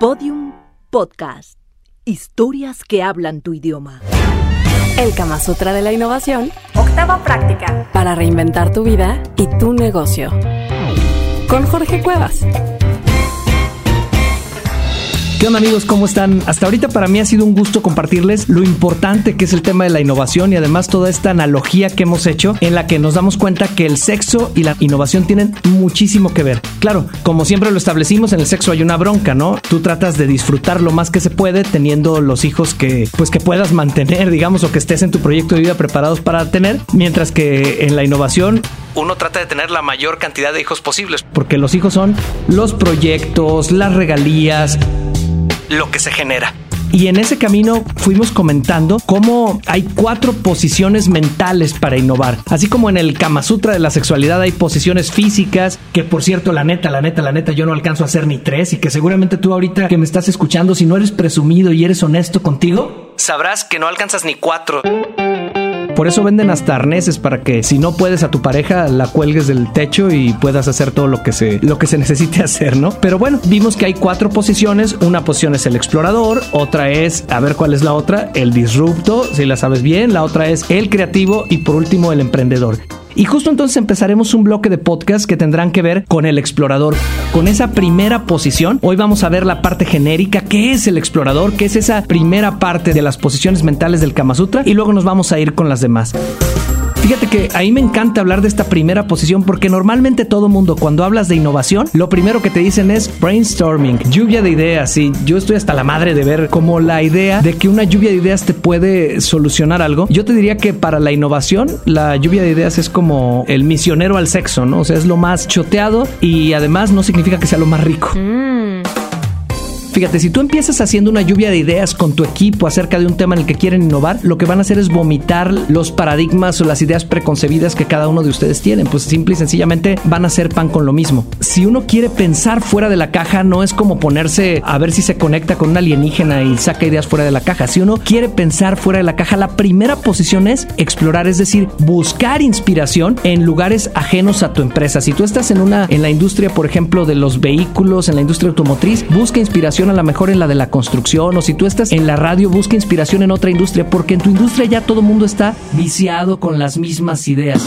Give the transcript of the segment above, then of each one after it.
Podium Podcast. Historias que hablan tu idioma. El Kama Sutra de la Innovación. Octava práctica. Para reinventar tu vida y tu negocio. Con Jorge Cuevas. ¿Qué amigos? ¿Cómo están? Hasta ahorita para mí ha sido un gusto compartirles lo importante que es el tema de la innovación y además toda esta analogía que hemos hecho en la que nos damos cuenta que el sexo y la innovación tienen muchísimo que ver. Claro, como siempre lo establecimos, en el sexo hay una bronca, ¿no? Tú tratas de disfrutar lo más que se puede teniendo los hijos que pues que puedas mantener, digamos, o que estés en tu proyecto de vida preparados para tener, mientras que en la innovación uno trata de tener la mayor cantidad de hijos posibles, porque los hijos son los proyectos, las regalías, lo que se genera. Y en ese camino fuimos comentando cómo hay cuatro posiciones mentales para innovar. Así como en el Kama Sutra de la sexualidad hay posiciones físicas, que por cierto, la neta, la neta, la neta, yo no alcanzo a hacer ni tres y que seguramente tú ahorita que me estás escuchando, si no eres presumido y eres honesto contigo, sabrás que no alcanzas ni cuatro. Por eso venden hasta arneses para que si no puedes a tu pareja la cuelgues del techo y puedas hacer todo lo que se lo que se necesite hacer, ¿no? Pero bueno, vimos que hay cuatro posiciones, una posición es el explorador, otra es a ver cuál es la otra, el disrupto, si la sabes bien, la otra es el creativo y por último el emprendedor. Y justo entonces empezaremos un bloque de podcast que tendrán que ver con el explorador. Con esa primera posición, hoy vamos a ver la parte genérica, qué es el explorador, qué es esa primera parte de las posiciones mentales del Kama Sutra y luego nos vamos a ir con las demás. Fíjate que ahí me encanta hablar de esta primera posición porque normalmente todo mundo cuando hablas de innovación, lo primero que te dicen es brainstorming, lluvia de ideas. Y yo estoy hasta la madre de ver como la idea de que una lluvia de ideas te puede solucionar algo. Yo te diría que para la innovación, la lluvia de ideas es como el misionero al sexo, ¿no? O sea, es lo más choteado y además no significa que sea lo más rico. Fíjate, si tú empiezas haciendo una lluvia de ideas con tu equipo acerca de un tema en el que quieren innovar, lo que van a hacer es vomitar los paradigmas o las ideas preconcebidas que cada uno de ustedes tienen. Pues simple y sencillamente van a hacer pan con lo mismo. Si uno quiere pensar fuera de la caja, no es como ponerse a ver si se conecta con un alienígena y saca ideas fuera de la caja. Si uno quiere pensar fuera de la caja, la primera posición es explorar, es decir, buscar inspiración en lugares ajenos a tu empresa. Si tú estás en una en la industria, por ejemplo, de los vehículos, en la industria automotriz, busca inspiración a lo mejor en la de la construcción o si tú estás en la radio busca inspiración en otra industria porque en tu industria ya todo el mundo está viciado con las mismas ideas.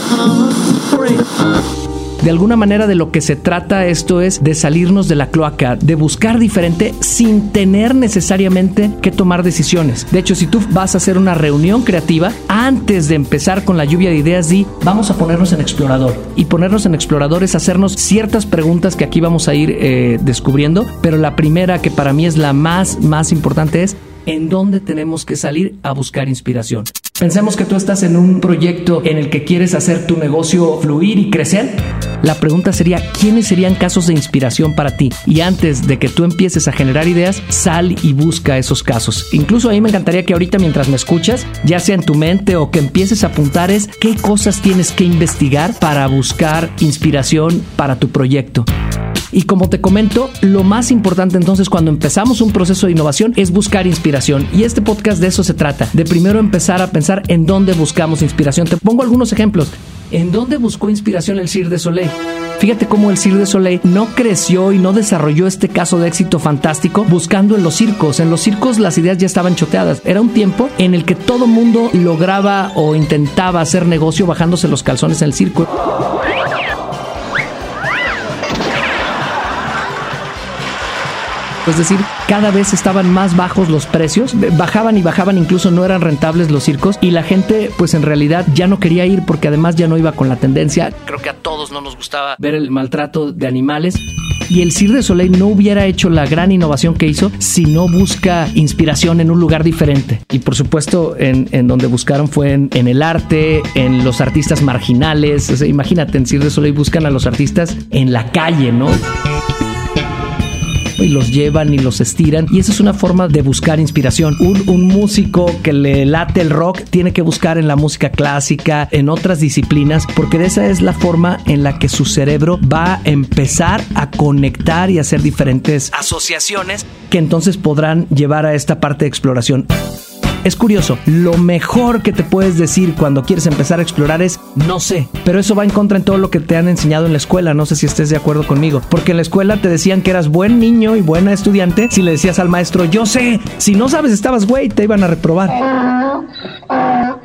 De alguna manera de lo que se trata esto es de salirnos de la cloaca, de buscar diferente sin tener necesariamente que tomar decisiones. De hecho, si tú vas a hacer una reunión creativa, antes de empezar con la lluvia de ideas, di, vamos a ponernos en explorador. Y ponernos en explorador es hacernos ciertas preguntas que aquí vamos a ir eh, descubriendo, pero la primera que para mí es la más, más importante es, ¿en dónde tenemos que salir a buscar inspiración? Pensemos que tú estás en un proyecto en el que quieres hacer tu negocio fluir y crecer. La pregunta sería, ¿quiénes serían casos de inspiración para ti? Y antes de que tú empieces a generar ideas, sal y busca esos casos. Incluso ahí me encantaría que ahorita mientras me escuchas, ya sea en tu mente o que empieces a apuntar es qué cosas tienes que investigar para buscar inspiración para tu proyecto. Y como te comento, lo más importante entonces cuando empezamos un proceso de innovación es buscar inspiración. Y este podcast de eso se trata, de primero empezar a pensar en dónde buscamos inspiración. Te pongo algunos ejemplos. ¿En dónde buscó inspiración el Cirque de Soleil? Fíjate cómo el Cirque de Soleil no creció y no desarrolló este caso de éxito fantástico buscando en los circos. En los circos las ideas ya estaban choteadas. Era un tiempo en el que todo mundo lograba o intentaba hacer negocio bajándose los calzones en el circo. Es decir, cada vez estaban más bajos los precios, bajaban y bajaban, incluso no eran rentables los circos y la gente pues en realidad ya no quería ir porque además ya no iba con la tendencia. Creo que a todos no nos gustaba ver el maltrato de animales. Y el Cirque de Soleil no hubiera hecho la gran innovación que hizo si no busca inspiración en un lugar diferente. Y por supuesto, en, en donde buscaron fue en, en, el arte, en los artistas marginales. O sea, imagínate, en Cirque de Soleil buscan a los artistas en la calle, ¿no? Y los llevan y los estiran. Y esa es una forma de buscar inspiración. Un, un, músico que le late el rock tiene que buscar en la música clásica, en otras disciplinas, porque esa es la forma en la que su cerebro va a empezar a conectar y hacer diferentes asociaciones que entonces podrán llevar a esta parte de exploración. Es curioso, lo mejor que te puedes decir cuando quieres empezar a explorar es No sé, pero eso va en contra en todo lo que te han enseñado en la escuela, no sé si estés de acuerdo conmigo, porque en la escuela te decían que eras buen niño y buena estudiante si le decías al maestro, yo sé, si no sabes estabas güey, te iban a reprobar.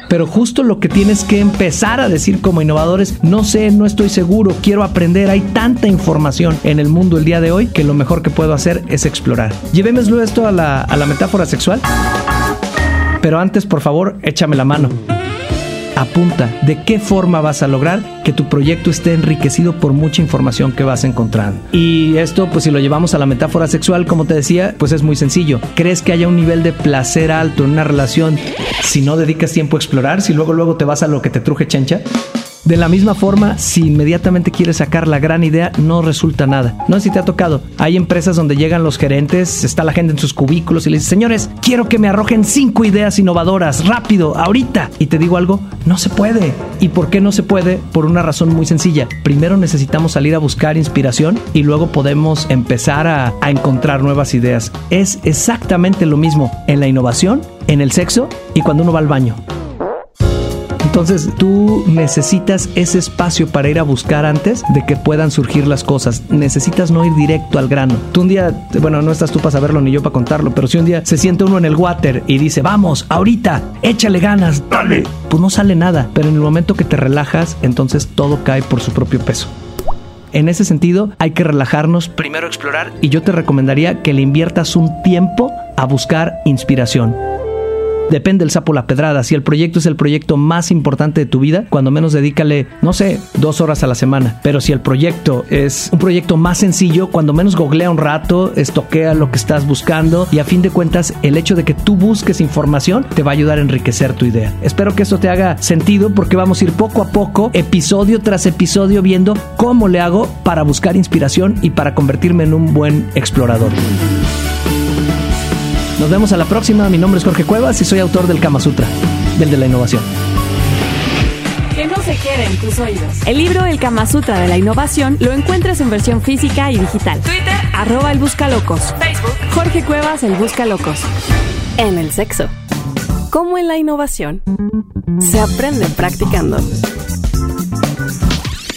Pero justo lo que tienes que empezar a decir como innovadores, no sé, no estoy seguro, quiero aprender, hay tanta información en el mundo el día de hoy que lo mejor que puedo hacer es explorar. Llevémoslo esto a la, a la metáfora sexual. Pero antes, por favor, échame la mano apunta de qué forma vas a lograr que tu proyecto esté enriquecido por mucha información que vas encontrando. Y esto, pues si lo llevamos a la metáfora sexual, como te decía, pues es muy sencillo. ¿Crees que haya un nivel de placer alto en una relación si no dedicas tiempo a explorar, si luego luego te vas a lo que te truje chancha? De la misma forma, si inmediatamente quieres sacar la gran idea, no resulta nada. No sé si te ha tocado. Hay empresas donde llegan los gerentes, está la gente en sus cubículos y le dice, señores, quiero que me arrojen cinco ideas innovadoras, rápido, ahorita. Y te digo algo, no se puede. ¿Y por qué no se puede? Por una razón muy sencilla. Primero necesitamos salir a buscar inspiración y luego podemos empezar a, a encontrar nuevas ideas. Es exactamente lo mismo en la innovación, en el sexo y cuando uno va al baño. Entonces tú necesitas ese espacio para ir a buscar antes de que puedan surgir las cosas. Necesitas no ir directo al grano. Tú un día, bueno, no estás tú para saberlo ni yo para contarlo, pero si un día se siente uno en el water y dice, vamos, ahorita, échale ganas, dale, pues no sale nada. Pero en el momento que te relajas, entonces todo cae por su propio peso. En ese sentido, hay que relajarnos, primero explorar y yo te recomendaría que le inviertas un tiempo a buscar inspiración. Depende el sapo la pedrada. Si el proyecto es el proyecto más importante de tu vida, cuando menos dedícale, no sé, dos horas a la semana. Pero si el proyecto es un proyecto más sencillo, cuando menos googlea un rato, estoquea lo que estás buscando y a fin de cuentas el hecho de que tú busques información te va a ayudar a enriquecer tu idea. Espero que esto te haga sentido porque vamos a ir poco a poco, episodio tras episodio, viendo cómo le hago para buscar inspiración y para convertirme en un buen explorador. Nos vemos a la próxima. Mi nombre es Jorge Cuevas y soy autor del Kama Sutra, del de la innovación. Que no se quede en tus oídos. El libro El Kama Sutra de la Innovación lo encuentras en versión física y digital. Twitter, arroba el Buscalocos. Facebook, Jorge Cuevas, el Buscalocos. En el sexo. Como en la innovación, se aprende practicando.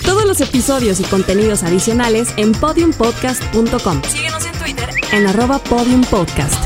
Todos los episodios y contenidos adicionales en podiumpodcast.com. Síguenos en Twitter en arroba podiumpodcast.